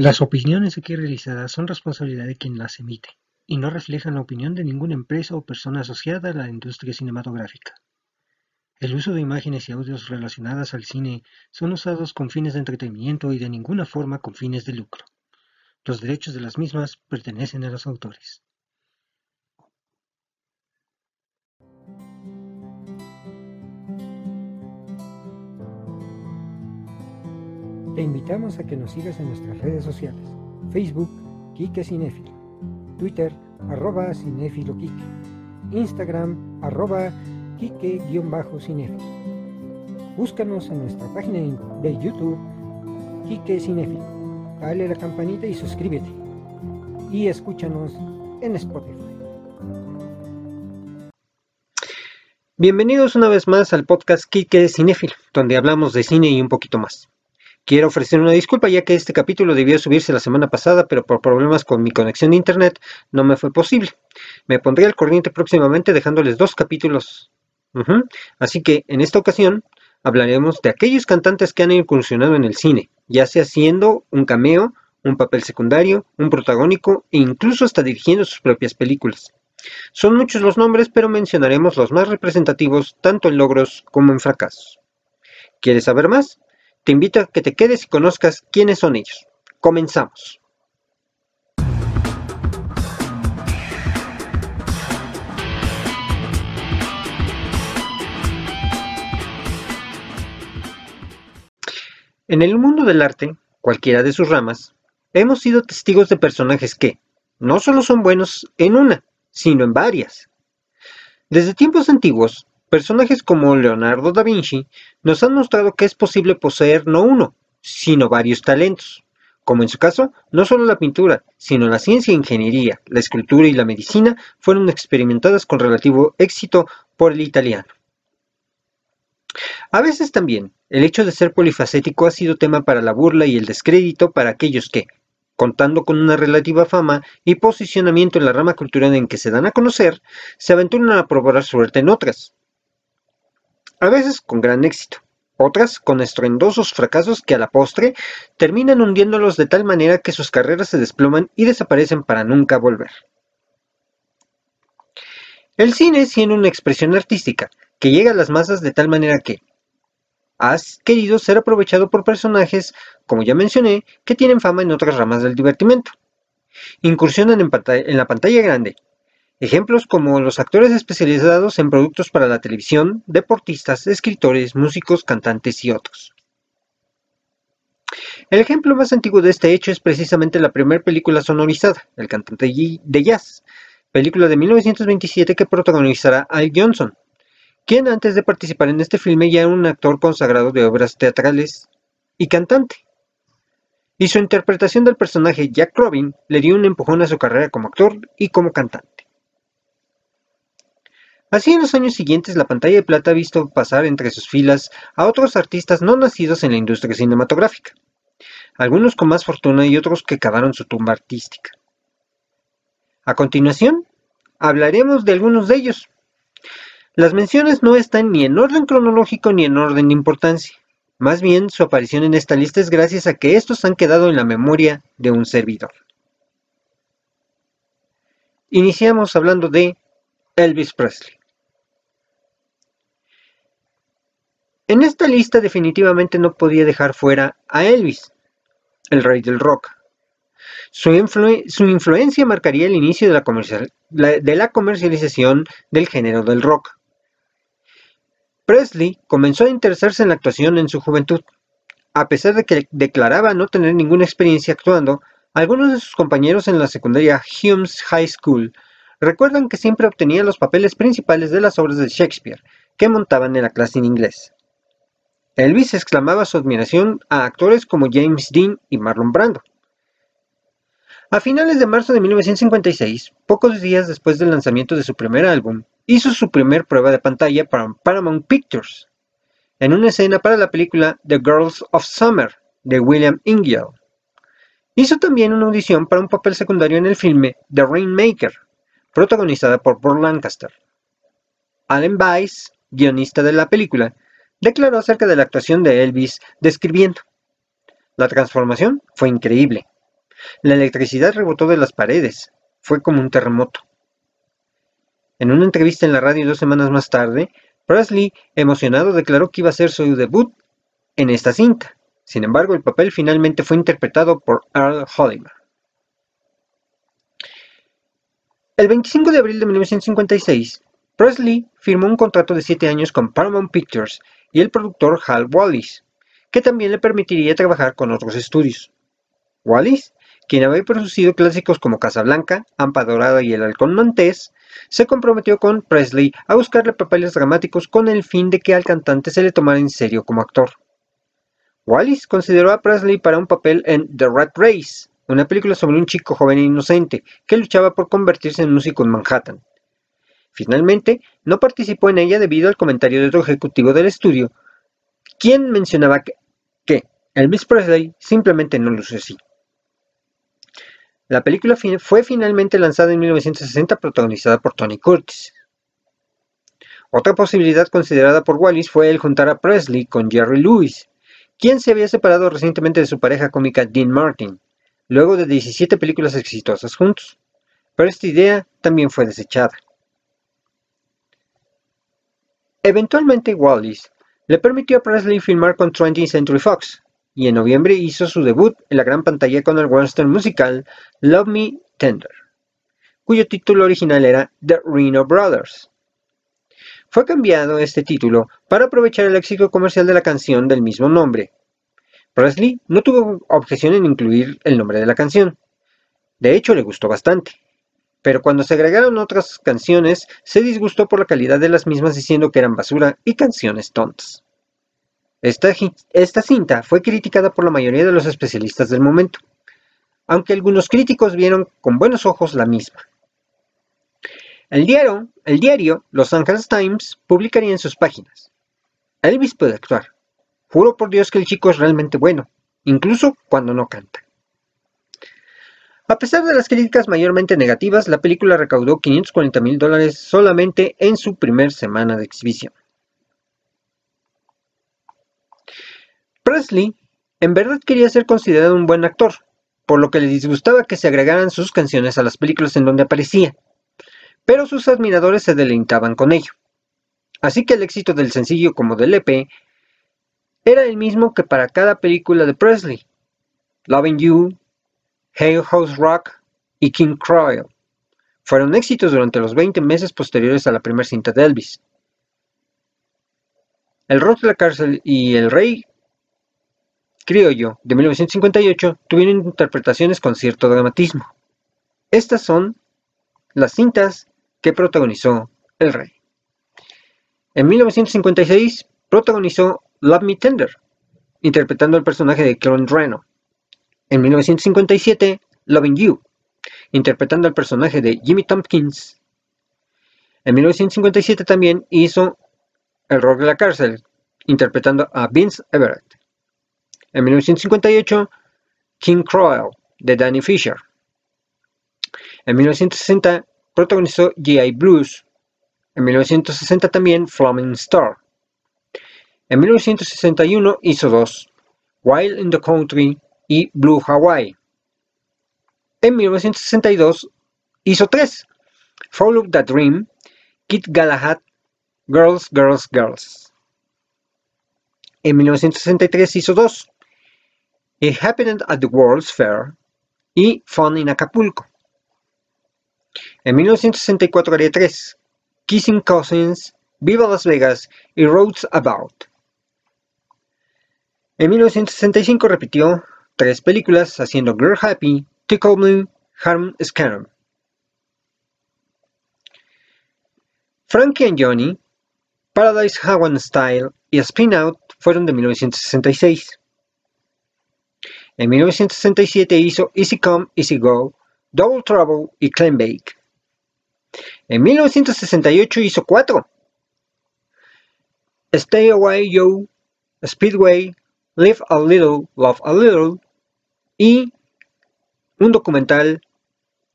Las opiniones aquí realizadas son responsabilidad de quien las emite y no reflejan la opinión de ninguna empresa o persona asociada a la industria cinematográfica. El uso de imágenes y audios relacionadas al cine son usados con fines de entretenimiento y de ninguna forma con fines de lucro. Los derechos de las mismas pertenecen a los autores. Te invitamos a que nos sigas en nuestras redes sociales. Facebook, Kike Cinefilo. Twitter, arroba Cinefilo Kike. Instagram, arroba Kike-Cinefilo. Búscanos en nuestra página de YouTube, Kike Cinefilo. Dale la campanita y suscríbete. Y escúchanos en Spotify. Bienvenidos una vez más al podcast Kike Cinefilo, donde hablamos de cine y un poquito más. Quiero ofrecer una disculpa ya que este capítulo debió subirse la semana pasada, pero por problemas con mi conexión de internet no me fue posible. Me pondré al corriente próximamente dejándoles dos capítulos. Así que en esta ocasión hablaremos de aquellos cantantes que han incursionado en el cine, ya sea siendo un cameo, un papel secundario, un protagónico e incluso hasta dirigiendo sus propias películas. Son muchos los nombres, pero mencionaremos los más representativos tanto en logros como en fracasos. ¿Quieres saber más? Te invito a que te quedes y conozcas quiénes son ellos. Comenzamos. En el mundo del arte, cualquiera de sus ramas, hemos sido testigos de personajes que no solo son buenos en una, sino en varias. Desde tiempos antiguos, Personajes como Leonardo da Vinci nos han mostrado que es posible poseer no uno, sino varios talentos, como en su caso, no solo la pintura, sino la ciencia e ingeniería, la escultura y la medicina fueron experimentadas con relativo éxito por el italiano. A veces también, el hecho de ser polifacético ha sido tema para la burla y el descrédito para aquellos que, contando con una relativa fama y posicionamiento en la rama cultural en que se dan a conocer, se aventuran a probar suerte en otras, a veces con gran éxito, otras con estruendosos fracasos que a la postre terminan hundiéndolos de tal manera que sus carreras se desploman y desaparecen para nunca volver. El cine siendo una expresión artística que llega a las masas de tal manera que has querido ser aprovechado por personajes, como ya mencioné, que tienen fama en otras ramas del divertimento. Incursionan en la pantalla grande Ejemplos como los actores especializados en productos para la televisión, deportistas, escritores, músicos, cantantes y otros. El ejemplo más antiguo de este hecho es precisamente la primera película sonorizada, El cantante de jazz, película de 1927 que protagonizará Al Johnson, quien antes de participar en este filme ya era un actor consagrado de obras teatrales y cantante. Y su interpretación del personaje Jack Robin le dio un empujón a su carrera como actor y como cantante. Así en los años siguientes la pantalla de plata ha visto pasar entre sus filas a otros artistas no nacidos en la industria cinematográfica, algunos con más fortuna y otros que cavaron su tumba artística. A continuación, hablaremos de algunos de ellos. Las menciones no están ni en orden cronológico ni en orden de importancia. Más bien, su aparición en esta lista es gracias a que estos han quedado en la memoria de un servidor. Iniciamos hablando de Elvis Presley. En esta lista definitivamente no podía dejar fuera a Elvis, el rey del rock. Su, influencia marcaría el inicio de la, comercialización del género del rock. Presley comenzó a interesarse en la actuación en su juventud. A pesar de que declaraba no tener ninguna experiencia actuando, algunos de sus compañeros en la secundaria Humes High School recuerdan que siempre obtenía los papeles principales de las obras de Shakespeare que montaban en la clase en inglés. Elvis exclamaba su admiración a actores como James Dean y Marlon Brando. A finales de marzo de 1956, pocos días después del lanzamiento de su primer álbum, hizo su primer prueba de pantalla para Paramount Pictures, en una escena para la película The Girls of Summer de William Ingill. Hizo también una audición para un papel secundario en el filme The Rainmaker, protagonizada por Paul Lancaster. Alan Weiss, guionista de la película, declaró acerca de la actuación de Elvis describiendo, la transformación fue increíble. La electricidad rebotó de las paredes. Fue como un terremoto. En una entrevista en la radio dos semanas más tarde, Presley, emocionado, declaró que iba a ser su debut en esta cinta. Sin embargo, el papel finalmente fue interpretado por Earl Holliman. El 25 de abril de 1956, Presley firmó un contrato de siete años con Paramount Pictures y el productor Hal Wallis, que también le permitiría trabajar con otros estudios. Wallis, quien había producido clásicos como Casablanca, Ampa Dorada y El Halcón Montés, se comprometió con Presley a buscarle papeles dramáticos con el fin de que al cantante se le tomara en serio como actor. Wallis consideró a Presley para un papel en The Rat Race, una película sobre un chico joven e inocente que luchaba por convertirse en músico en Manhattan. Finalmente, no participó en ella debido al comentario de otro ejecutivo del estudio, quien mencionaba que, que Elvis Presley simplemente no luce así. La película fue finalmente lanzada en 1960 protagonizada por Tony Curtis. Otra posibilidad considerada por Wallis fue el juntar a Presley con Jerry Lewis, quien se había separado recientemente de su pareja cómica Dean Martin, luego de 17 películas exitosas juntos. Pero esta idea también fue desechada. Eventualmente Wallis le permitió a Presley filmar con 20th Century Fox, y en noviembre hizo su debut en la gran pantalla con el western musical Love Me Tender, cuyo título original era The Reno Brothers. Fue cambiado este título para aprovechar el éxito comercial de la canción del mismo nombre. Presley no tuvo objeción en incluir el nombre de la canción. De hecho, le gustó bastante. Pero cuando se agregaron otras canciones, se disgustó por la calidad de las mismas diciendo que eran basura y canciones tontas. Esta, cinta fue criticada por la mayoría de los especialistas del momento, aunque algunos críticos vieron con buenos ojos la misma. El diario, el diario Los Angeles Times publicaría en sus páginas. Elvis puede actuar. Juro por Dios que el chico es realmente bueno, incluso cuando no canta. A pesar de las críticas mayormente negativas, la película recaudó 540 mil dólares solamente en su primer semana de exhibición. Presley en verdad quería ser considerado un buen actor, por lo que le disgustaba que se agregaran sus canciones a las películas en donde aparecía, pero sus admiradores se deleitaban con ello. Así que el éxito del sencillo como del EP era el mismo que para cada película de Presley. Loving You, Hail House Rock y King Cruel fueron éxitos durante los 20 meses posteriores a la primera cinta de Elvis. El rock de la cárcel y El Rey criollo de 1958 tuvieron interpretaciones con cierto dramatismo. Estas son las cintas que protagonizó el rey. En 1956 protagonizó Love Me Tender, interpretando el personaje de Clone Reno. En 1957, Loving You, interpretando el personaje de Jimmy Tompkins. En 1957 también hizo El rock de la cárcel, interpretando a Vince Everett. En 1958, King Cruel, de Danny Fisher. En 1960 protagonizó G.I. Blues. En 1960 también Flaming Star. En 1961 hizo dos, Wild in the Country y Blue Hawaii. En 1962 hizo tres, Follow the Dream, Kid Galahad, Girls, Girls, Girls. En 1963 hizo dos, It Happened at the World's Fair y Fun in Acapulco. En 1964 haría tres, Kissing Cousins, Viva Las Vegas y Roads About. En 1965 repitió tres películas haciendo Girl Happy, Tickle Me, Harm Scanner. Frankie and Johnny, Paradise Hawaiian Style y Spin Out fueron de 1966. En 1967 hizo Easy Come, Easy Go, Double Trouble y Clean Bake. En 1968 hizo cuatro. Stay Away Yo, Speedway, Live a Little, Love a Little y un documental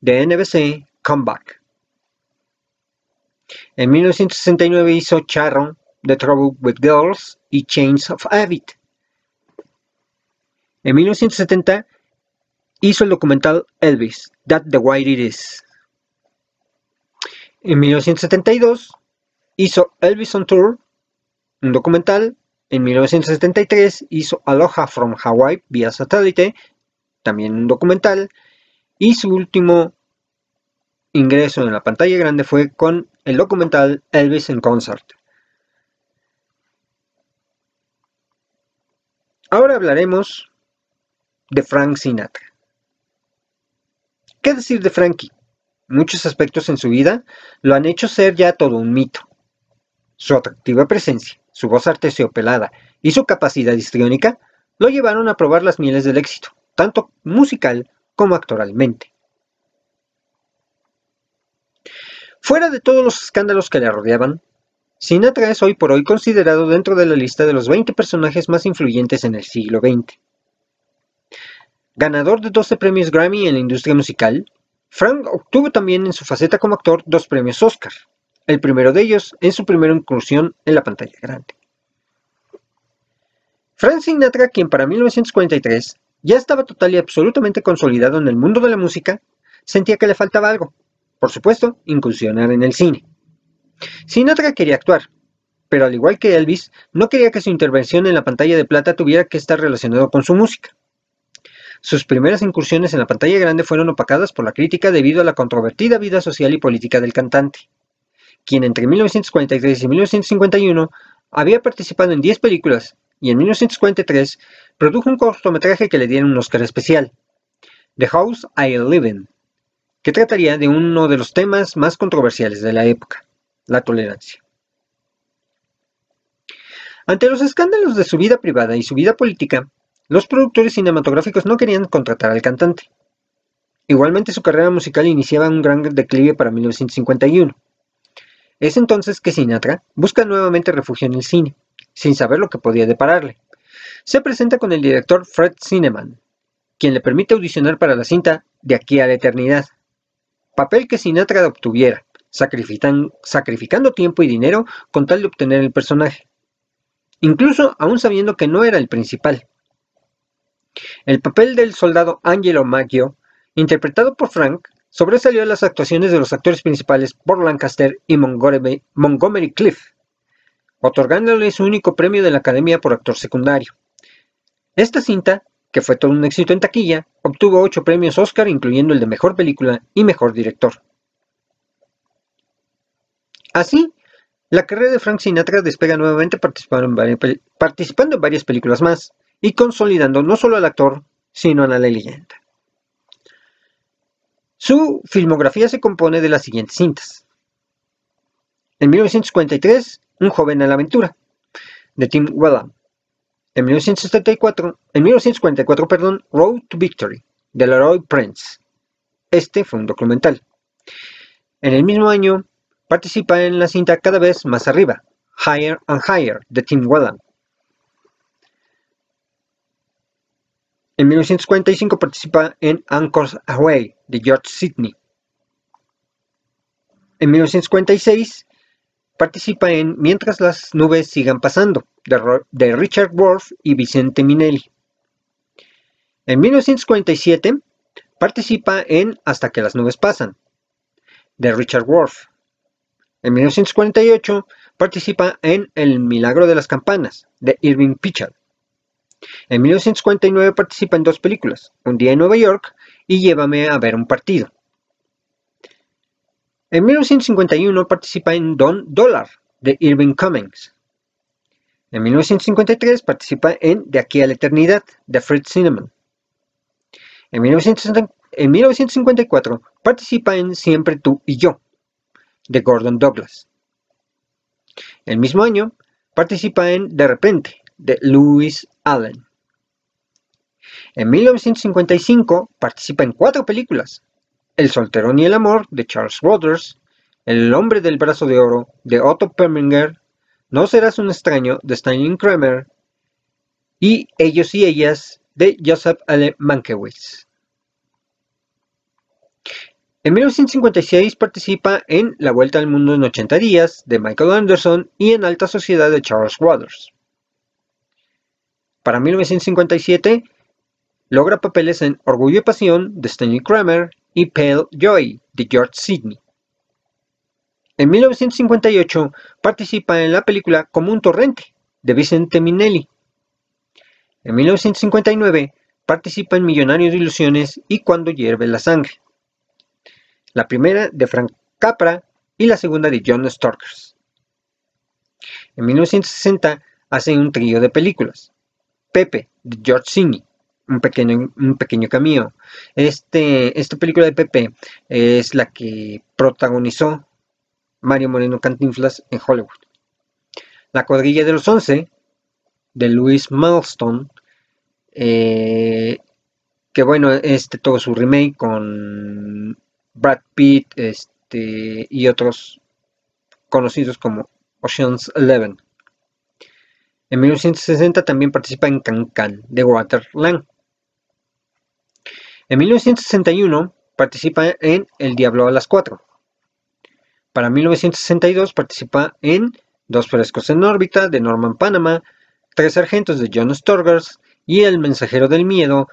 de NBC, Comeback. En 1969 hizo Charron, The Trouble with Girls y Chains of Habit. En 1970 hizo el documental Elvis, That the White It Is. En 1972 hizo Elvis on Tour, un documental. En 1973 hizo Aloha from Hawaii vía satélite, también un documental. Y su último ingreso en la pantalla grande fue con el documental Elvis in Concert. Ahora hablaremos de Frank Sinatra. ¿Qué decir de Frankie? Muchos aspectos en su vida lo han hecho ser ya todo un mito. Su atractiva presencia, su voz artesiopelada y su capacidad histriónica lo llevaron a probar las mieles del éxito, tanto musical como actoralmente. Fuera de todos los escándalos que le rodeaban, Sinatra es hoy por hoy considerado dentro de la lista de los 20 personajes más influyentes en el siglo XX. Ganador de 12 premios Grammy en la industria musical, Frank obtuvo también en su faceta como actor dos premios Oscar, el primero de ellos en su primera incursión en la pantalla grande. Frank Sinatra, quien para 1943 ya estaba total y absolutamente consolidado en el mundo de la música, sentía que le faltaba algo, por supuesto, incursionar en el cine. Sinatra quería actuar, pero al igual que Elvis, no quería que su intervención en la pantalla de plata tuviera que estar relacionado con su música. Sus primeras incursiones en la pantalla grande fueron opacadas por la crítica debido a la controvertida vida social y política del cantante, quien entre 1943 y 1951 había participado en 10 películas y en 1943 produjo un cortometraje que le dieron un Oscar especial, The House I Live In, que trataría de uno de los temas más controversiales de la época, la tolerancia. Ante los escándalos de su vida privada y su vida política, los productores cinematográficos no querían contratar al cantante. Igualmente su carrera musical iniciaba un gran declive para 1951. Es entonces que Sinatra busca nuevamente refugio en el cine, sin saber lo que podía depararle. Se presenta con el director Fred Cineman, quien le permite audicionar para la cinta De aquí a la eternidad, papel que Sinatra obtuviera, sacrificando tiempo y dinero con tal de obtener el personaje, incluso aún sabiendo que no era el principal. El papel del soldado Angelo Maggio, interpretado por Frank, sobresalió a las actuaciones de los actores principales Paul Lancaster y Montgomery Cliff, otorgándole su único premio de la Academia por actor secundario. Esta cinta, que fue todo un éxito en taquilla, obtuvo ocho premios Oscar, incluyendo el de Mejor Película y Mejor Director. Así, la carrera de Frank Sinatra despega nuevamente participando en, varias, películas más, y consolidando no solo al actor, sino a la leyenda. Su filmografía se compone de las siguientes cintas. En 1953, Un joven a la aventura, de Tim Whelan. En 1974, en 1944, perdón, Road to Victory, de Leroy Prince. Este fue un documental. En el mismo año, participa en la cinta Cada vez más arriba, Higher and Higher, de Tim Whelan. En 1945 participa en Anchors Away de George Sidney. En 1946 participa en Mientras las nubes sigan pasando de, Richard Worf y Vicente Minelli. En 1947 participa en Hasta que las nubes pasan de Richard Worf. En 1948 participa en El milagro de las campanas de Irving Pichard. En 1959 participa en dos películas, Un día en Nueva York y Llévame a ver un partido. En 1951 participa en Don Dollar de Irving Cummings. En 1953 participa en De aquí a la eternidad de Fred Cinnamon. En, 1954 participa en Siempre tú y yo de Gordon Douglas. El mismo año participa en De repente de Louis Allen. En 1955 participa en cuatro películas. El solterón y el amor de Charles Waters, El hombre del brazo de oro de Otto Preminger, No serás un extraño de Stanley Kramer y Ellos y ellas de Joseph L. Mankiewicz. En 1956 participa en La Vuelta al Mundo en 80 días de Michael Anderson y en Alta Sociedad de Charles Waters. Para 1957, logra papeles en Orgullo y Pasión de Stanley Kramer y Pale Joy de George Sidney. En 1958 participa en la película Como un torrente de Vicente Minelli. En 1959 participa en Millonarios de Ilusiones y Cuando hierve la sangre. La primera de Frank Capra y la segunda de John Storkers. En 1960 hace un trío de películas. Pepe, de George Sidney, un pequeño, un pequeño. Este, esta película de Pepe es la que protagonizó Mario Moreno Cantinflas en Hollywood. La cuadrilla de los once, de Louis Milestone, eh, que bueno, este todo su remake con Brad Pitt este, y otros conocidos como Ocean's Eleven. En 1960 también participa en Can de Walter Lang. En 1961 participa en El Diablo a las 4. Para 1962 participa en Dos frescos en órbita de Norman Panama, Tres sargentos de John Storgers y El mensajero del miedo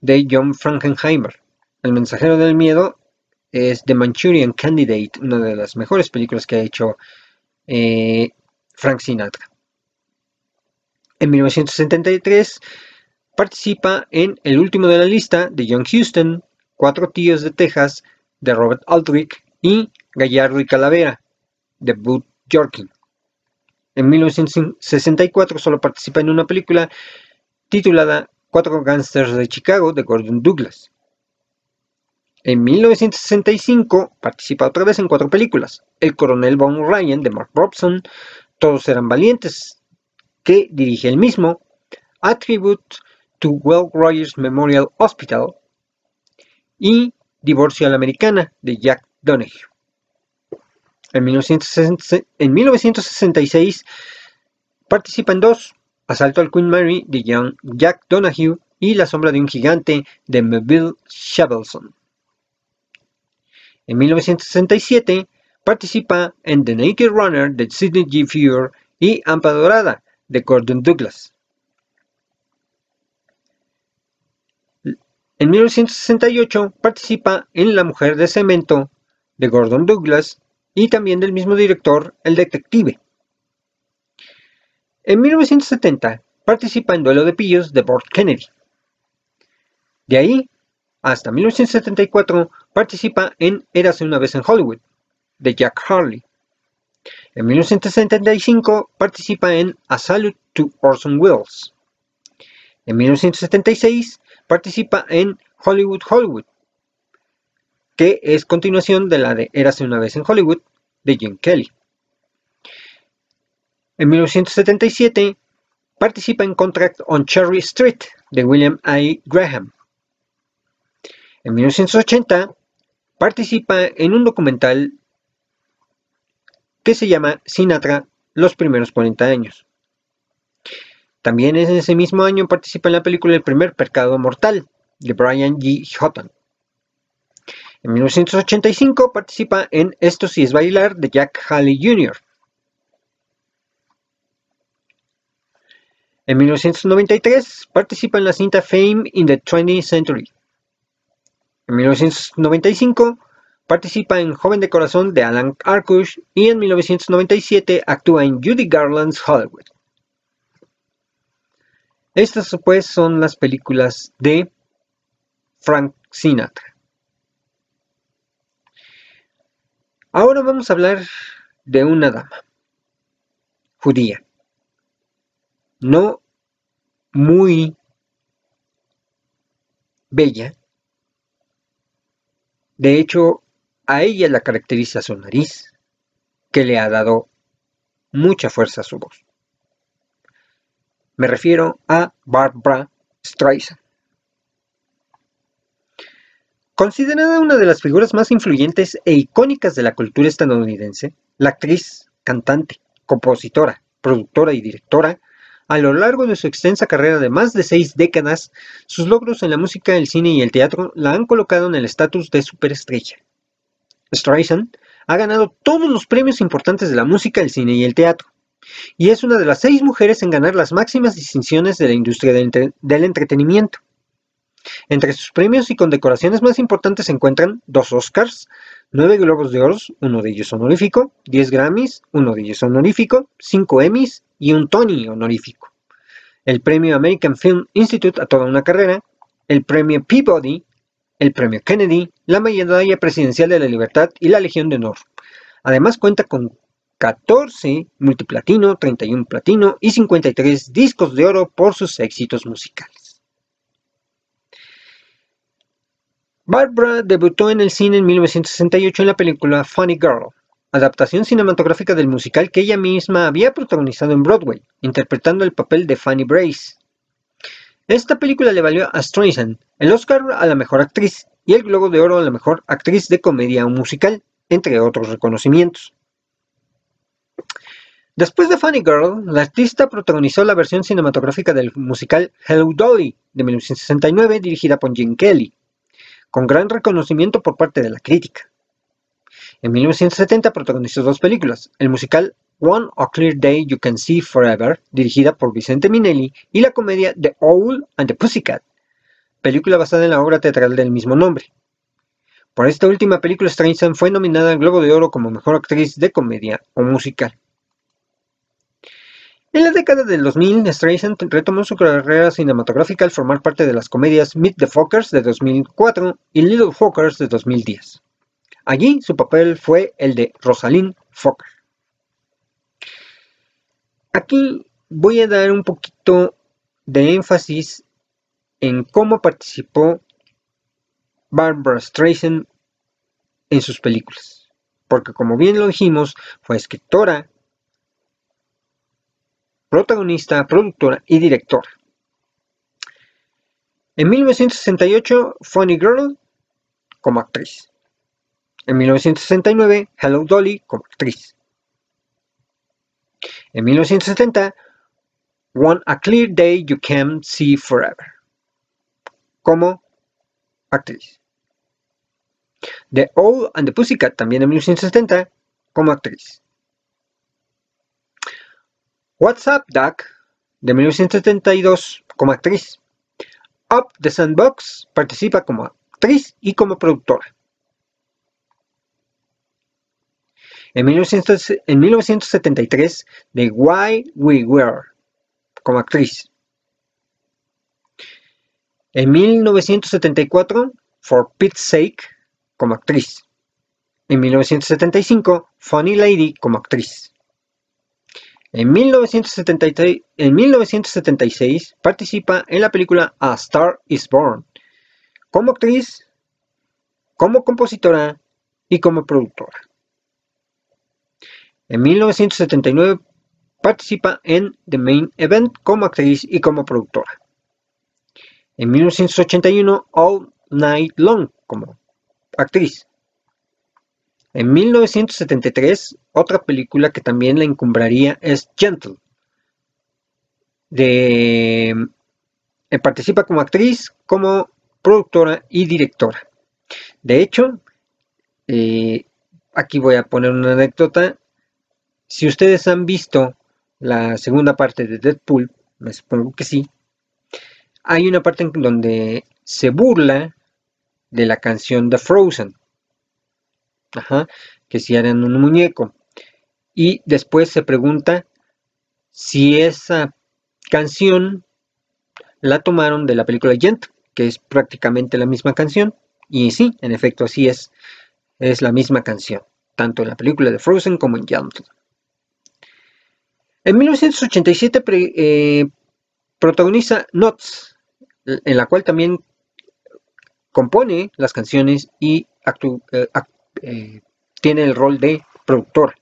de John Frankenheimer. El mensajero del miedo es The Manchurian Candidate, una de las mejores películas que ha hecho eh, Frank Sinatra. En 1973 participa en El último de la lista de John Huston, Cuatro tíos de Texas de Robert Aldrich y Gallardo y Calavera de Bud Jorkin. En 1964 solo participa en una película titulada Cuatro Gangsters de Chicago de Gordon Douglas. En 1965 participa otra vez en cuatro películas. El coronel Von Ryan de Mark Robson, Todos eran valientes, que dirige el mismo, Attribute to Will Rogers Memorial Hospital y Divorcio a la Americana de Jack Donahue. En, 1966 participa en dos, Asalto al Queen Mary de Jack Donahue y La sombra de un gigante de Melville Shavelson. En 1967 participa en The Naked Runner de Sidney G. Fuhr y Ampa Dorada de Gordon Douglas. En 1968 participa en La mujer de cemento de Gordon Douglas y también del mismo director El detective. En 1970 participa en Duelo de Pillos de Burt Kennedy. De ahí hasta 1974 participa en Érase una vez en Hollywood, de Jack Harley. En 1975 participa en A Salute to Orson Welles. En 1976 participa en Hollywood Hollywood, que es continuación de la de Érase una vez en Hollywood, de Jim Kelly. En 1977 participa en Contract on Cherry Street, de William I. Graham. En 1980 participa en un documental que se llama Sinatra, los primeros 40 años. También en ese mismo año participa en la película El primer pecado mortal, de Brian G. Houghton. En 1985 participa en Esto sí es bailar, de Jack Haley Jr. En 1993 participa en la cinta Fame in the 20th Century. En 1995 participa en Joven de Corazón de Alan Arkush y en 1997 actúa en Judy Garland's Hollywood. Estas pues son las películas de Frank Sinatra. Ahora vamos a hablar de una dama judía, no muy bella, de hecho, a ella la caracteriza su nariz, que le ha dado mucha fuerza a su voz. Me refiero a Barbara Streisand. Considerada una de las figuras más influyentes e icónicas de la cultura estadounidense, la actriz, cantante, compositora, productora y directora a lo largo de su extensa carrera de más de seis décadas, sus logros en la música, el cine y el teatro la han colocado en el estatus de superestrella. Streisand ha ganado todos los premios importantes de la música, el cine y el teatro, y es una de las seis mujeres en ganar las máximas distinciones de la industria del, entretenimiento. Entre sus premios y condecoraciones más importantes se encuentran dos Oscars, nueve Globos de Oro, uno de ellos honorífico, diez Grammys, uno de ellos honorífico, cinco Emmys y un Tony honorífico. El premio American Film Institute a toda una carrera, el premio Peabody, el premio Kennedy, la medalla presidencial de la libertad y la Legión de Honor. Además cuenta con 14 multiplatino, 31 platino y 53 discos de oro por sus éxitos musicales. Barbara debutó en el cine en 1968 en la película Funny Girl, adaptación cinematográfica del musical que ella misma había protagonizado en Broadway, interpretando el papel de Fanny Brace. Esta película le valió a Streisand el Oscar a la mejor actriz y el Globo de Oro a la mejor actriz de comedia o musical, entre otros reconocimientos. Después de Funny Girl, la artista protagonizó la versión cinematográfica del musical Hello Dolly de 1969 dirigida por Jim Kelly, con gran reconocimiento por parte de la crítica. En 1970 protagonizó dos películas, el musical One a Clear Day You Can See Forever, dirigida por Vicente Minelli, y la comedia The Owl and the Pussycat, película basada en la obra teatral del mismo nombre. Por esta última película, Streisand fue nominada al Globo de Oro como Mejor Actriz de Comedia o Musical. En la década del 2000, Streisand retomó su carrera cinematográfica al formar parte de las comedias Meet the Fockers de 2004 y Little Fockers de 2010. Allí su papel fue el de Rosalind Fokker. Aquí voy a dar un poquito de énfasis en cómo participó Barbara Streisand en sus películas. Porque como bien lo dijimos, fue escritora, protagonista, productora y directora. En 1968, Funny Girl como actriz. En 1969, Hello Dolly como actriz. En 1970, One A Clear Day You Can See Forever como actriz. The Owl and the Pussycat también en 1970 como actriz. What's Up Duck de 1972 como actriz. Up the Sandbox participa como actriz y como productora. En, 1973 de Why We Were como actriz. En 1974 For Pete's Sake como actriz. En 1975 Funny Lady como actriz. En 1976, en 1976 participa en la película A Star is Born como actriz, como compositora y como productora. En 1979 participa en The Main Event como actriz y como productora. En 1981 All Night Long como actriz. En 1973, otra película que también la encumbraría es Gentle. De, eh, participa como actriz, como productora y directora. De hecho, eh, aquí voy a poner una anécdota. Si ustedes han visto la segunda parte de Deadpool, me supongo que sí, hay una parte en donde se burla de la canción de Frozen que si eran un muñeco. Y después se pregunta si esa canción la tomaron de la película Gent, que es prácticamente la misma canción. Y sí, en efecto, así es. Es la misma canción, tanto en la película de Frozen como en Gent. En 1987 eh, protagoniza Nuts, en la cual también compone las canciones y actúa eh, eh, tiene el rol de productor.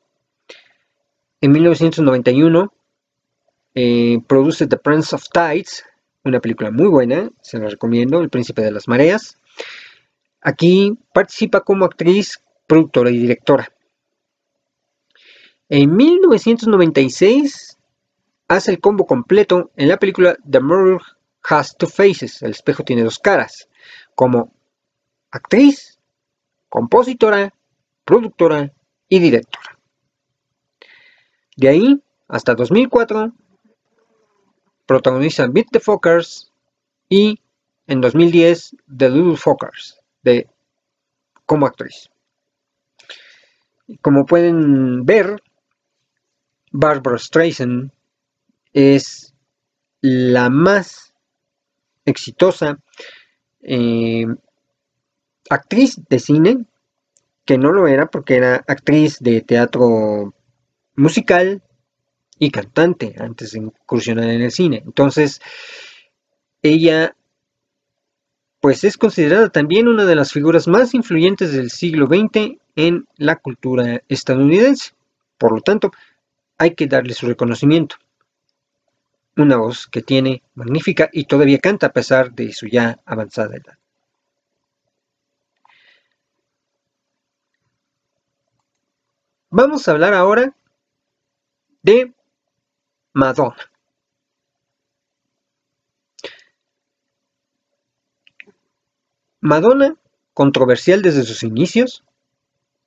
En 1991 eh, produce The Prince of Tides, una película muy buena, se la recomiendo, El Príncipe de las Mareas. Aquí participa como actriz, productora y directora. En 1996 hace el combo completo en la película The Mirror Has Two Faces, El espejo tiene dos caras, como actriz compositora, productora y directora. De ahí hasta 2004 protagoniza Beat the Fockers y en 2010 The Little Fockers de, como actriz. Como pueden ver, Barbara Streisand es la más exitosa eh, actriz de cine, que no lo era porque era actriz de teatro musical y cantante antes de incursionar en el cine. Entonces, ella pues es considerada también una de las figuras más influyentes del siglo XX en la cultura estadounidense. Por lo tanto, hay que darle su reconocimiento. Una voz que tiene magnífica y todavía canta a pesar de su ya avanzada edad. Vamos a hablar ahora de Madonna. Madonna, controversial desde sus inicios,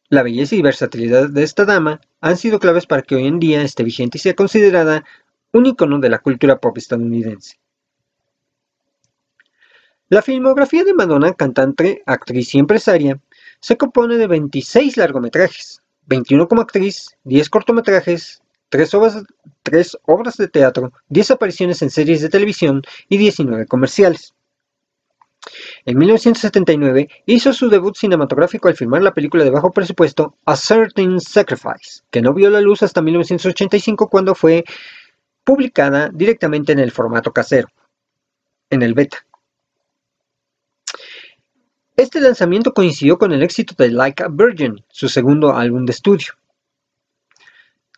la belleza y versatilidad de esta dama han sido claves para que hoy en día esté vigente y sea considerada un icono de la cultura pop estadounidense. La filmografía de Madonna, cantante, actriz y empresaria, se compone de 26 largometrajes, 21 como actriz, 10 cortometrajes, 3 obras, 3 obras de teatro, 10 apariciones en series de televisión y 19 comerciales. En 1979 hizo su debut cinematográfico al filmar la película de bajo presupuesto A Certain Sacrifice, que no vio la luz hasta 1985 cuando fue publicada directamente en el formato casero, en el beta. Este lanzamiento coincidió con el éxito de Like a Virgin, su segundo álbum de estudio.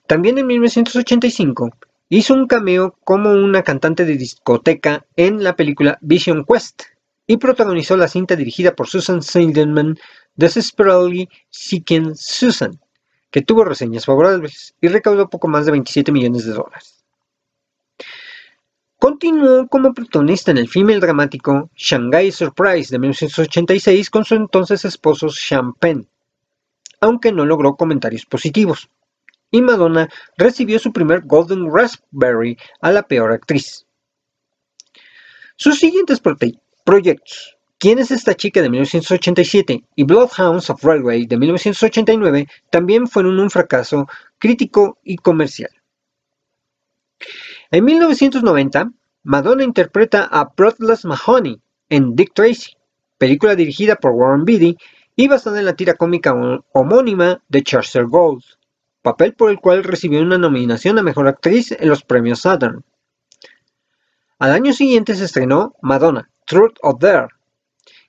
También en 1985 hizo un cameo como una cantante de discoteca en la película Vision Quest, y protagonizó la cinta dirigida por Susan Seidelman, Desperately Seeking Susan, que tuvo reseñas favorables y recaudó poco más de 27 millones de dólares. Continuó como protagonista en el filme dramático Shanghai Surprise de 1986 con su entonces esposo Sean Penn, aunque no logró comentarios positivos. Y Madonna recibió su primer Golden Raspberry a la peor actriz. Sus siguientes Proyectos. ¿Quién es esta chica de 1987? y Bloodhounds of Railway de 1989 también fueron un fracaso crítico y comercial. En 1990, Madonna interpreta a Broadless Mahoney en Dick Tracy, película dirigida por Warren Beatty y basada en la tira cómica homónima de Chester Gould, papel por el cual recibió una nominación a Mejor Actriz en los premios Saturn. Al año siguiente se estrenó Madonna, Truth of Dare,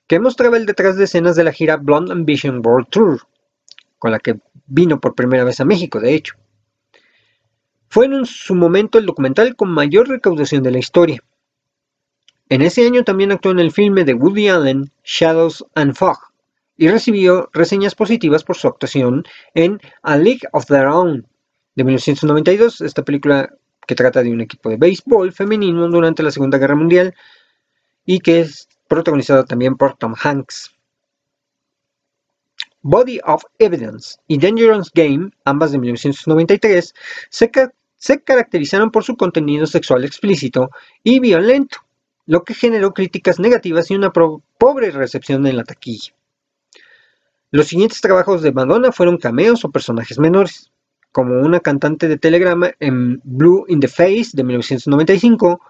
que mostraba el detrás de escenas de la gira Blonde Ambition World Tour, con la que vino por primera vez a México, de hecho. Fue en su momento el documental con mayor recaudación de la historia. En ese año también actuó en el filme de Woody Allen, Shadows and Fog, y recibió reseñas positivas por su actuación en A League of Their Own, de 1992, esta película que trata de un equipo de béisbol femenino durante la Segunda Guerra Mundial, y que es protagonizado también por Tom Hanks. Body of Evidence y Dangerous Game, ambas de 1993, se, se caracterizaron por su contenido sexual explícito y violento, lo que generó críticas negativas y una pobre recepción en la taquilla. Los siguientes trabajos de Madonna fueron cameos o personajes menores, como una cantante de telegrama en Blue in the Face de 1995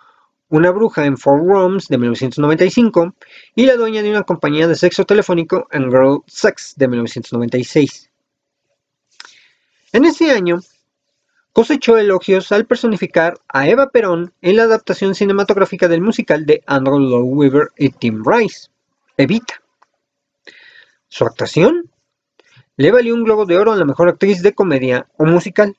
una bruja en Four Rooms de 1995 y la dueña de una compañía de sexo telefónico en Girl Sex de 1996. En ese año, cosechó elogios al personificar a Eva Perón en la adaptación cinematográfica del musical de Andrew Lloyd Webber y Tim Rice, Evita. Su actuación le valió un Globo de Oro a la mejor actriz de comedia o musical.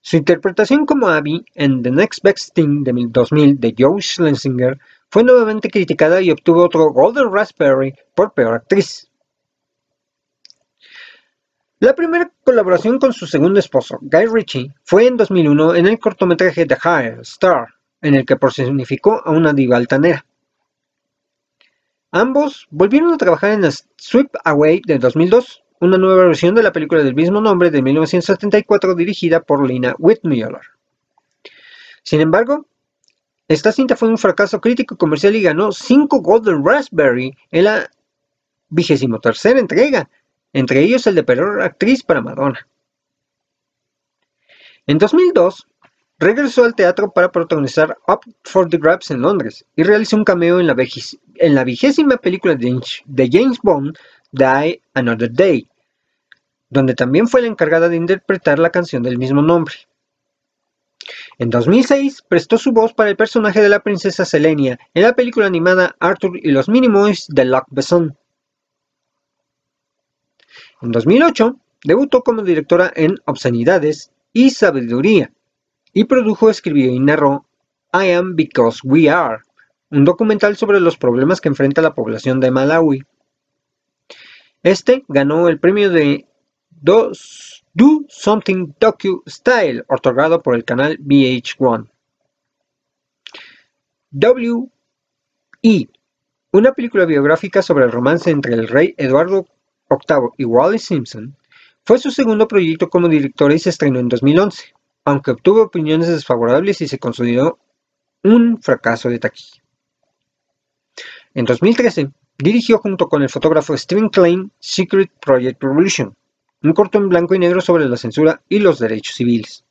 Su interpretación como Abby en The Next Best Thing de 2000 de Joe Schlesinger fue nuevamente criticada y obtuvo otro Golden Raspberry por peor actriz. La primera colaboración con su segundo esposo, Guy Ritchie, fue en 2001 en el cortometraje The High Star, en el que personificó a una diva altanera. Ambos volvieron a trabajar en Sweep Away de 2002, una nueva versión de la película del mismo nombre de 1974 dirigida por Lina Whitmüller. Sin embargo, Esta cinta fue un fracaso crítico y comercial y ganó 5 Golden Raspberry en la vigésimo tercera entrega, entre ellos el de peor actriz para Madonna. En 2002, regresó al teatro para protagonizar Up for the Grabs en Londres y realizó un cameo en la, en la vigésima película de James Bond, Die Another Day, donde también fue la encargada de interpretar la canción del mismo nombre. En 2006 prestó su voz para el personaje de la princesa Selenia en la película animada Arthur y los Minimoys de Luc Besson. En 2008 debutó como directora en Obscenidades y Sabiduría y produjo, escribió y narró I Am Because We Are, un documental sobre los problemas que enfrenta la población de Malawi. Este ganó el premio de Do Something Docu Style, otorgado por el canal VH1. W.E. Una película biográfica sobre el romance entre el rey Eduardo VIII y Wally Simpson, fue su segundo proyecto como director y se estrenó en 2011, aunque obtuvo opiniones desfavorables y se consideró un fracaso de taquilla. En 2013, dirigió junto con el fotógrafo Steven Klein Secret Project Revolution, un corto en blanco y negro sobre la censura y los derechos civiles.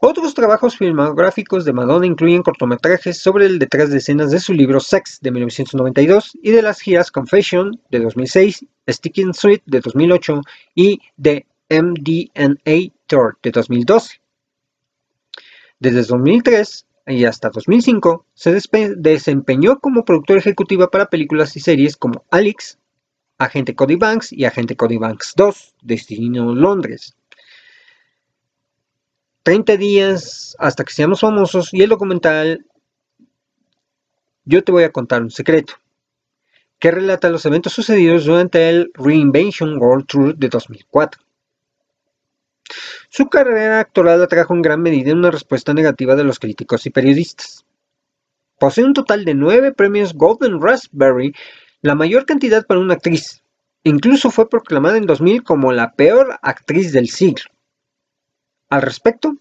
Otros trabajos filmográficos de Madonna incluyen cortometrajes sobre el detrás de escenas de su libro Sex de 1992 y de las giras Confession de 2006, Sticking Sweet de 2008 y The MDNA Tour de 2012. Desde 2003 y hasta 2005 se desempeñó como productora ejecutiva para películas y series como Alex, Agente Cody Banks y Agente Cody Banks 2, Destino Londres. 30 días hasta que seamos famosos y el documental Yo te voy a contar un secreto, que relata los eventos sucedidos durante el Reinvention World Tour de 2004. Su carrera actoral atrajo en gran medida una respuesta negativa de los críticos y periodistas. Posee un total de nueve premios Golden Raspberry la mayor cantidad para una actriz. Incluso fue proclamada en 2000 como la peor actriz del siglo. Al respecto,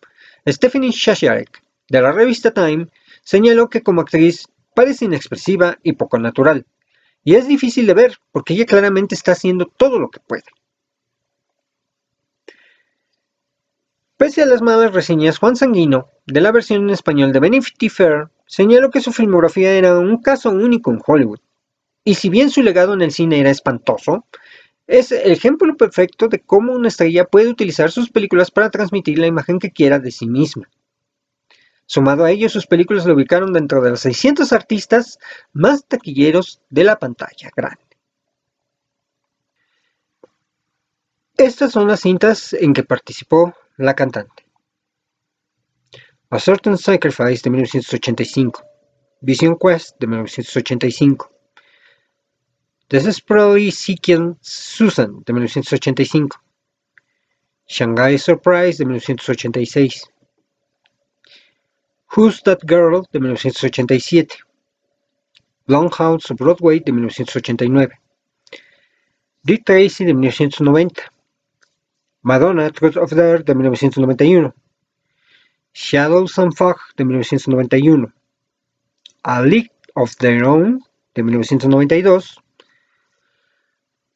Stephanie Shasharek, de la revista Time, señaló que como actriz parece inexpresiva y poco natural, y es difícil de ver porque ella claramente está haciendo todo lo que puede. Pese a las malas reseñas, Juan Sanguino, de la versión en español de Benefit Fair, señaló que su filmografía era un caso único en Hollywood y si bien su legado en el cine era espantoso, es el ejemplo perfecto de cómo una estrella puede utilizar sus películas para transmitir la imagen que quiera de sí misma. Sumado a ello, sus películas lo ubicaron dentro de los 600 artistas más taquilleros de la pantalla grande. Estas son las cintas en que participó la cantante. A Certain Sacrifice de 1985, Vision Quest de 1985, Desperately Seeking Susan de 1985. Shanghai Surprise de 1986. Who's That Girl de 1987. House of Broadway de 1989. Dick Tracy de 1990. Madonna Truth of Dare de 1991. Shadows and Fog de 1991. A League of Their Own de 1992.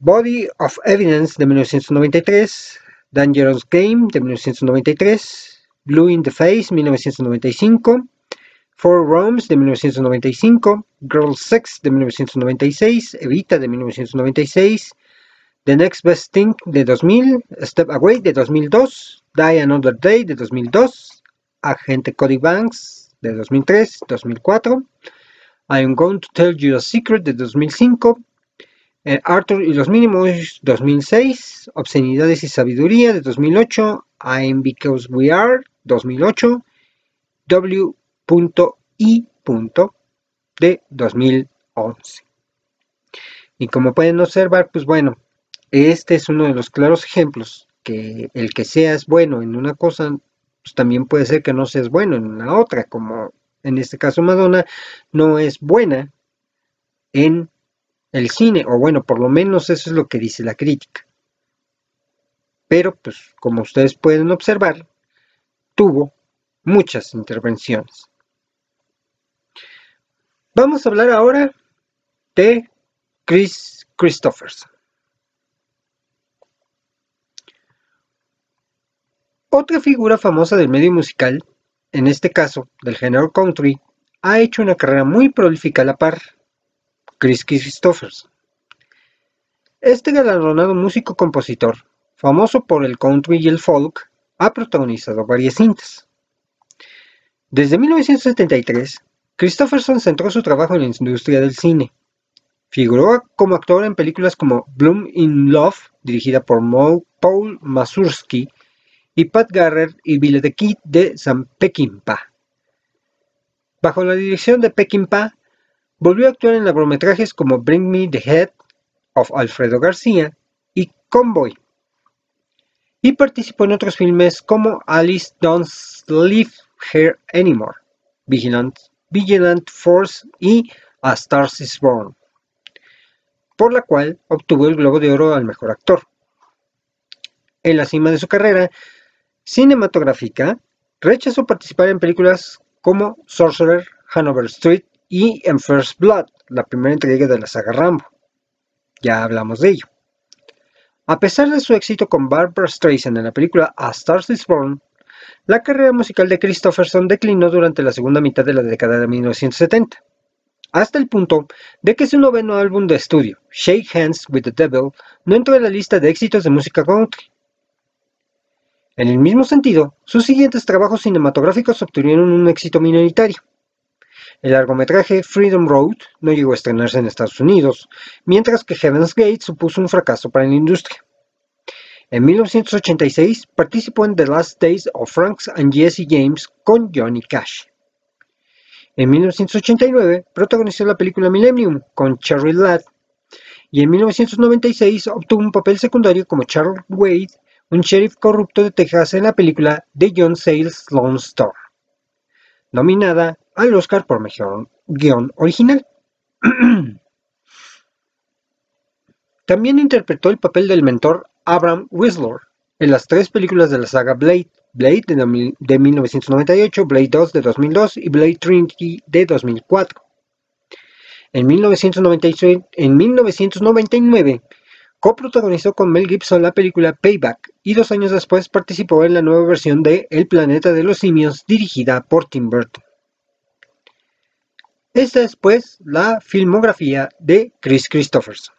Body of Evidence de 1993, Dangerous Game de 1993, Blue in the Face 1995, Four Rooms de 1995, Girl Sex de 1996, Evita de 1996, The Next Best Thing de 2000, Step Away de 2002, Die Another Day de 2002, Agente Cody Banks de 2003, 2004, I Am Going to Tell You a Secret de 2005, eh, Arthur y los Mínimos 2006, Obscenidades y Sabiduría de 2008, I'm Because We Are 2008, W.I. de 2011. Y como pueden observar, pues bueno, este es uno de los claros ejemplos que el que seas bueno en una cosa, pues también puede ser que no seas bueno en la otra, como en este caso Madonna no es buena en el cine, o bueno, por lo menos eso es lo que dice la crítica. Pero, pues, como ustedes pueden observar, tuvo muchas intervenciones. Vamos a hablar ahora de Chris Christopherson. Otra figura famosa del medio musical, en este caso del género country, ha hecho una carrera muy prolífica a la par, Chris Christopherson. Este galardonado músico-compositor, famoso por el country y el folk, ha protagonizado varias cintas. Desde 1973, Christopherson centró su trabajo en la industria del cine. Figuró como actor en películas como Bloom in Love, dirigida por Paul Mazursky, y Pat Garrett y Billy the Kid de San Peckinpah. Bajo la dirección de Peckinpah, volvió a actuar en largometrajes como Bring Me the Head of Alfredo García y Convoy. Y participó en otros filmes como Alice Don't Leave Here Anymore, Vigilant, Vigilant Force y A Stars is Born, por la cual obtuvo el Globo de Oro al Mejor Actor. En la cima de su carrera, cinematográfica, rechazó participar en películas como Sorcerer, Hanover Street y en First Blood, la primera entrega de la saga Rambo. Ya hablamos de ello. A pesar de su éxito con Barbara Streisand en la película A Star is Born, la carrera musical de Christopherson declinó durante la segunda mitad de la década de 1970, hasta el punto de que su noveno álbum de estudio, Shake Hands with the Devil, no entró en la lista de éxitos de música country. En el mismo sentido, sus siguientes trabajos cinematográficos obtuvieron un éxito minoritario. El largometraje Freedom Road no llegó a estrenarse en Estados Unidos, mientras que Heaven's Gate supuso un fracaso para la industria. En 1986 participó en The Last Days of Franks and Jesse James con Johnny Cash. En 1989 protagonizó la película Millennium con Cherry Ladd y en 1996 obtuvo un papel secundario como Charles Wade un sheriff corrupto de Texas en la película The John Sayles Lone Star, nominada al Oscar por mejor guion original. También interpretó el papel del mentor Abraham Whistler en las tres películas de la saga Blade, Blade de, 1998, Blade 2 de 2002 y Blade Trinity de 2004. En, 1996, en 1999 Coprotagonizó con Mel Gibson la película Payback y dos años después participó en la nueva versión de El planeta de los simios dirigida por Tim Burton. Esta es pues la filmografía de Chris Christopherson.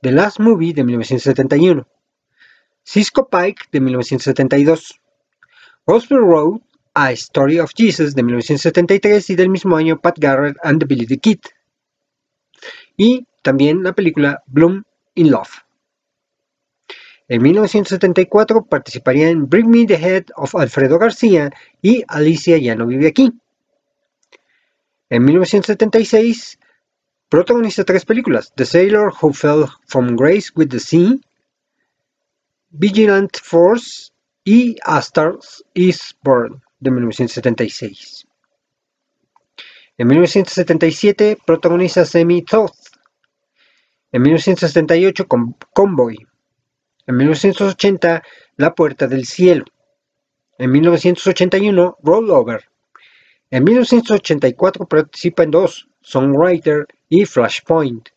The Last Movie de 1971. Cisco Pike de 1972. Gospel Road, A Story of Jesus de 1973 y del mismo año Pat Garrett and the Billy the Kid. Y también la película Bloom in Love. En 1974 participaría en Bring Me the Head of Alfredo García y Alicia ya no vive aquí. En 1976 protagoniza tres películas: The Sailor Who Fell from Grace with the Sea, Vigilant Force y A Star is Born de 1976. En 1977 protagoniza Semi Thoth en 1978 con Convoy. En 1980 La Puerta del Cielo. En 1981 Rollover. En 1984 participa en dos, Songwriter y Flashpoint.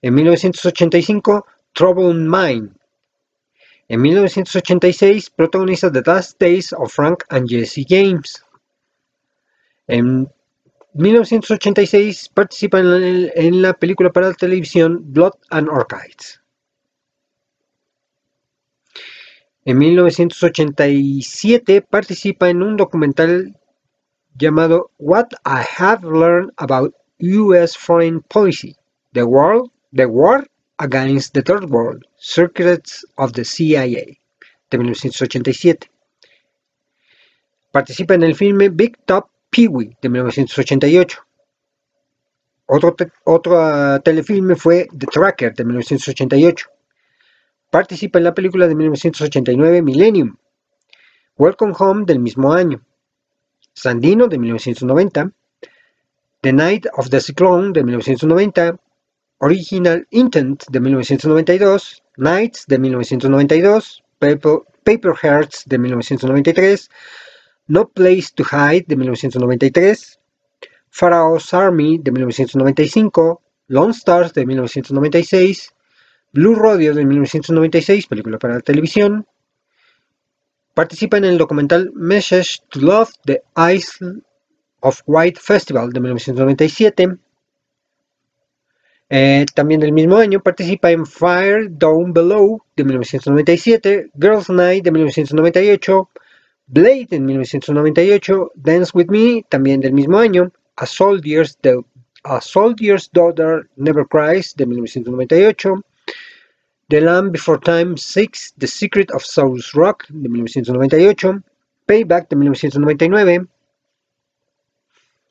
En 1985 Trouble in Mind. En 1986 protagoniza The Last Days of Frank and Jesse James. En 1986 participa en la, película para la televisión Blood and Orchids. En 1987 participa en un documental llamado What I Have Learned About U.S. Foreign Policy, The World, The War Against the Third World, Secrets of the CIA, de 1987. Participa en el filme Big Top Pee-wee de 1988. Otro, otro ah, telefilme fue The Tracker de 1988. Participa en la película de 1989 Millennium. Welcome Home del mismo año. Sandino de 1990. The Night of the Cyclone de 1990. Original Intent de 1992. Nights de 1992. Paper, Hearts de 1993. No Place to Hide de 1993, Pharaoh's Army de 1995, Lone Stars de 1996, Blue Rodeo de 1996, película para la televisión. Participa en el documental Message to Love The Isle of White Festival de 1997. Eh, también del mismo año participa en Fire Down Below de 1997, Girls Night de 1998, Blade en 1998, Dance With Me también del mismo año, A Soldier's, A Soldier's Daughter Never Cries de 1998, The Land Before Time 6, The Secret of Souls Rock de 1998, Payback de 1999,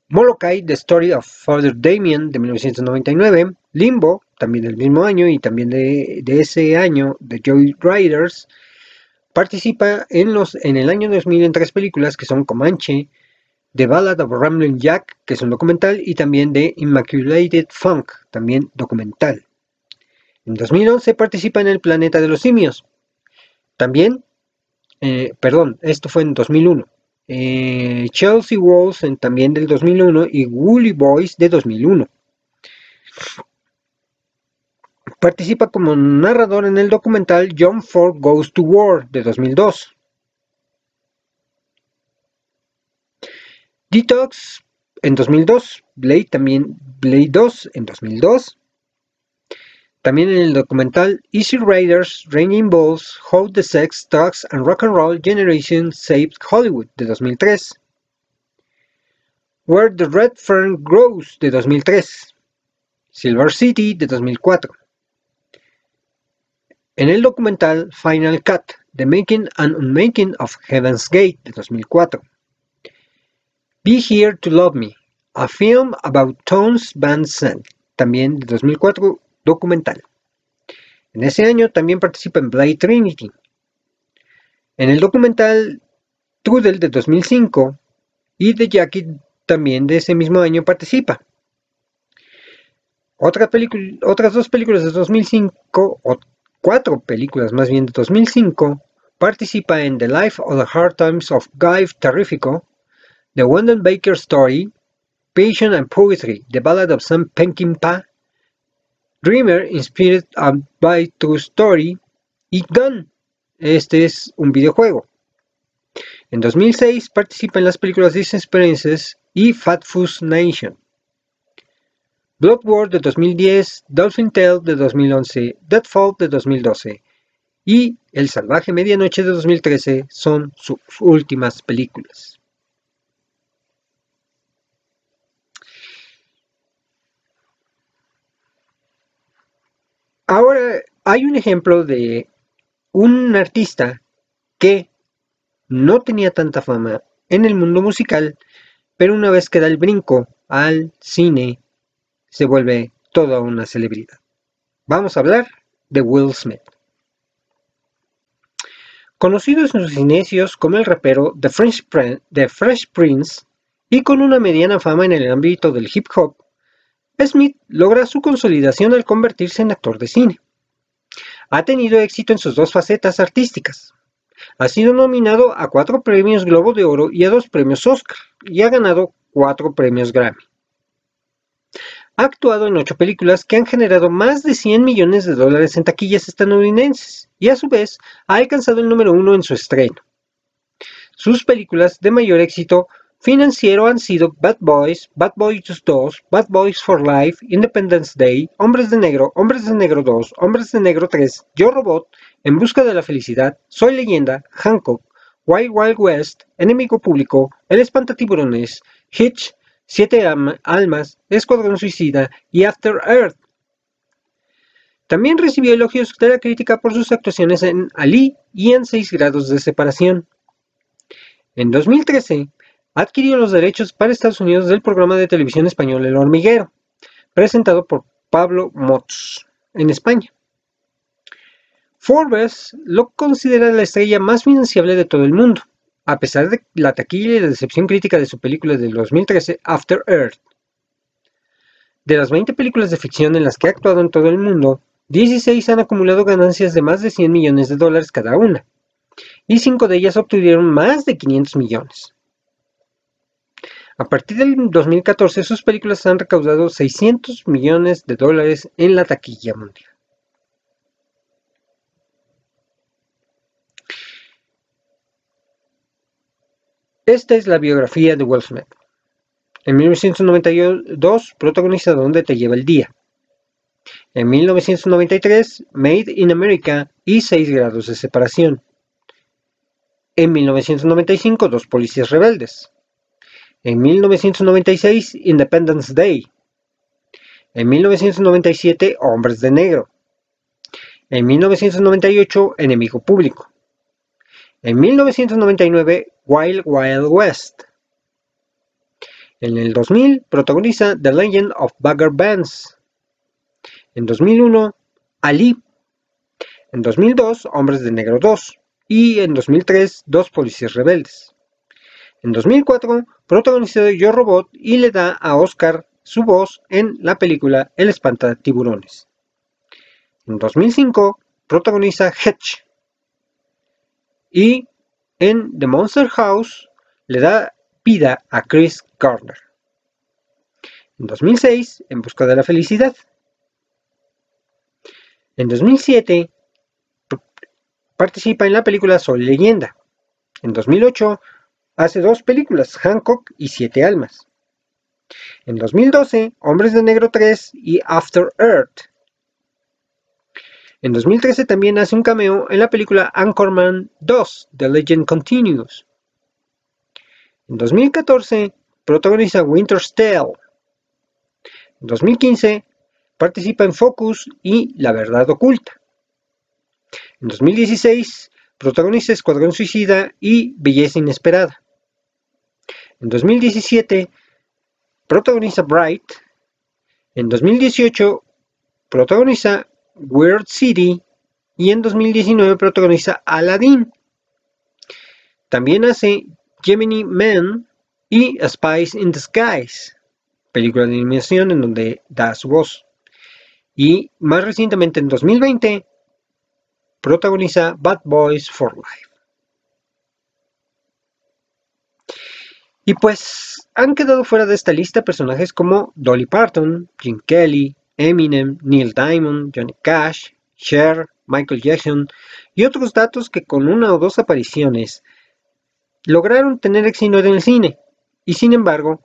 Molokai, The Story of Father Damien de 1999, Limbo, también del mismo año y también de, ese año, The Joy Riders, participa en, los, en el año 2000 en tres películas que son Comanche, The Ballad of Ramblin' Jack, que es un documental, y también de Immaculated Funk, también documental. En 2011 participa en El Planeta de los Simios. También, eh, perdón, esto fue en 2001. Eh, Chelsea Walls también del 2001 y Woolly Boys de 2001. Participa como narrador en el documental John Ford Goes to War de 2002. Detox en 2002, Blade también Blade 2 en 2002. También en el documental Easy Riders, Raining Balls, How the Sex, Drugs and Rock and Roll Generation Saved Hollywood de 2003. Where the Red Fern Grows de 2003. Silver City de 2004. En el documental Final Cut, The Making and Unmaking of Heaven's Gate de 2004. Be Here to Love Me, a film about Tones Van Sant, también de 2004 documental. En ese año también participa en Blade Trinity. En el documental Trudel de 2005 y The Jackie también de ese mismo año participa. otras dos películas de 2005, o cuatro películas más bien de 2005, participa en The Life of the Hard Times of Guy Terrifico, The Wendell Baker Story, Passion and Poetry, The Ballad of Sam Peckinpah Dreamer, Inspired by True Story y Gun. Este es un videojuego. En 2006 participa en las películas Disney Experiences y Fat Fuzz Nation. Blood War de 2010, Dolphin Tale de 2011, Deadfall de 2012 y El Salvaje Medianoche de 2013 son sus últimas películas. Ahora hay un ejemplo de un artista que no tenía tanta fama en el mundo musical, pero una vez que da el brinco al cine, se vuelve toda una celebridad. Vamos a hablar de Will Smith. Conocido en sus inicios como el rapero The Fresh Prince y con una mediana fama en el ámbito del hip hop, Smith logra su consolidación al convertirse en actor de cine. Ha tenido éxito en sus dos facetas artísticas. Ha sido nominado a cuatro premios Globo de Oro y a dos premios Oscar, y ha ganado cuatro premios Grammy. Ha actuado en ocho películas que han generado más de 100 millones de dólares en taquillas estadounidenses, y a su vez ha alcanzado el número uno en su estreno. Sus películas de mayor éxito financiero han sido Bad Boys, Bad Boys 2, Bad Boys for Life, Independence Day, Hombres de Negro, Hombres de Negro 2, Hombres de Negro 3, Yo Robot, En Busca de la Felicidad, Soy Leyenda, Hancock, Wild Wild West, Enemigo Público, El Espantatiburones, Hitch, Siete Almas, Escuadrón Suicida y After Earth. También recibió elogios de la crítica por sus actuaciones en Ali y en Seis grados de separación. En 2013, adquirió los derechos para Estados Unidos del programa de televisión español El Hormiguero, presentado por Pablo Mots en España. Forbes lo considera la estrella más financiable de todo el mundo, a pesar de la taquilla y la decepción crítica de su película del 2013 After Earth. De las 20 películas de ficción en las que ha actuado en todo el mundo, 16 han acumulado ganancias de más de 100 millones de dólares cada una, y 5 de ellas obtuvieron más de 500 millones. A partir del 2014 sus películas han recaudado 600 millones de dólares en la taquilla mundial. Esta es la biografía de Will Smith. En 1992 protagoniza Donde te lleva el día. En 1993, Made in America y 6 grados de separación. En 1995, Dos policías rebeldes. En 1996, Independence Day. En 1997, Hombres de Negro. En 1998, Enemigo Público. En 1999, Wild Wild West. En el 2000, protagoniza The Legend of Bagger Bands. En 2001, Ali. En 2002, Hombres de Negro 2. Y en 2003, Dos Policías Rebeldes. En 2004, protagonizó Yo Robot y le da a Oscar su voz en la película El espanta tiburones. En 2005 protagoniza Hedge y en The Monster House le da vida a Chris Gardner. En 2006, En busca de la felicidad. En 2007, participa en la película Soy leyenda. En 2008, hace dos películas, Hancock y Siete Almas. En 2012, Hombres de Negro 3 y After Earth. En 2013 también hace un cameo en la película Anchorman 2, The Legend Continues. En 2014 protagoniza Winter's Tale. En 2015 participa en Focus y La Verdad Oculta. En 2016 protagoniza Escuadrón Suicida y Belleza Inesperada. En 2017 protagoniza Bright. En 2018 protagoniza Weird City. Y en 2019 protagoniza Aladdin. También hace Gemini Man y A Spice in Skies, película de animación en donde da su voz. Y más recientemente en 2020 protagoniza Bad Boys for Life. Y pues han quedado fuera de esta lista personajes como Dolly Parton, Jim Kelly, Eminem, Neil Diamond, Johnny Cash, Cher, Michael Jackson y otros datos que con una o dos apariciones lograron tener éxito en el cine. Y sin embargo,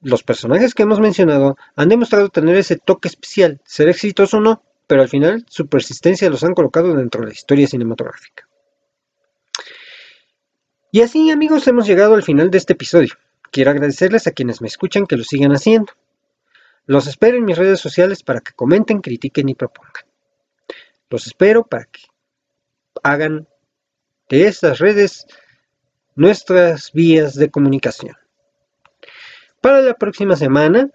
los personajes que hemos mencionado han demostrado tener ese toque especial, ser exitoso o no, pero al final su persistencia los han colocado dentro de la historia cinematográfica. Y así amigos hemos llegado al final de este episodio. Quiero agradecerles a quienes me escuchan que lo sigan haciendo. Los espero en mis redes sociales para que comenten, critiquen y propongan. Los espero para que hagan de estas redes nuestras vías de comunicación. Para la próxima semana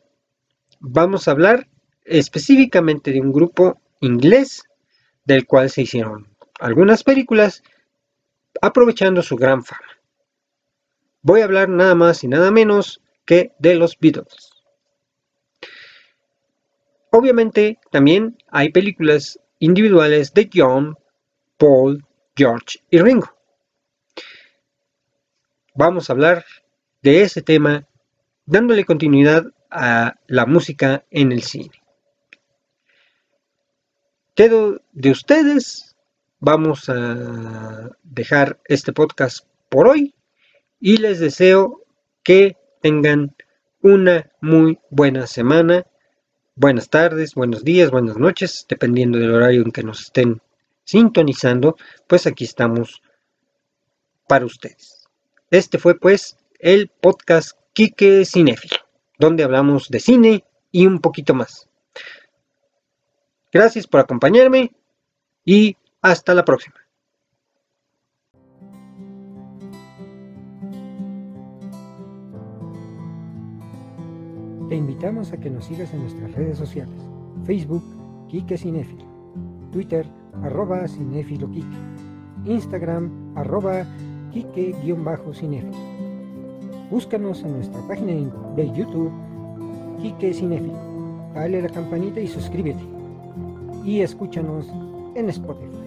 vamos a hablar específicamente de un grupo inglés del cual se hicieron algunas películas aprovechando su gran fama. Voy a hablar nada más y nada menos que de los Beatles. Obviamente también hay películas individuales de John, Paul, George y Ringo. Vamos a hablar de ese tema dándole continuidad a la música en el cine. Quedo de ustedes vamos a dejar este podcast por hoy y les deseo que tengan una muy buena semana. Buenas tardes, buenos días, buenas noches, dependiendo del horario en que nos estén sintonizando, pues aquí estamos para ustedes. Este fue pues el podcast Quique Cinéfilo, donde hablamos de cine y un poquito más. Gracias por acompañarme y hasta la próxima. Invitamos a que nos sigas en nuestras redes sociales. Facebook, Cinefilo. Twitter, arroba Cinefilo Kike. Instagram, arroba Kike-Cinefilo. Búscanos en nuestra página de YouTube, Kike Cinefilo. Dale la campanita y suscríbete. Y escúchanos en Spotify.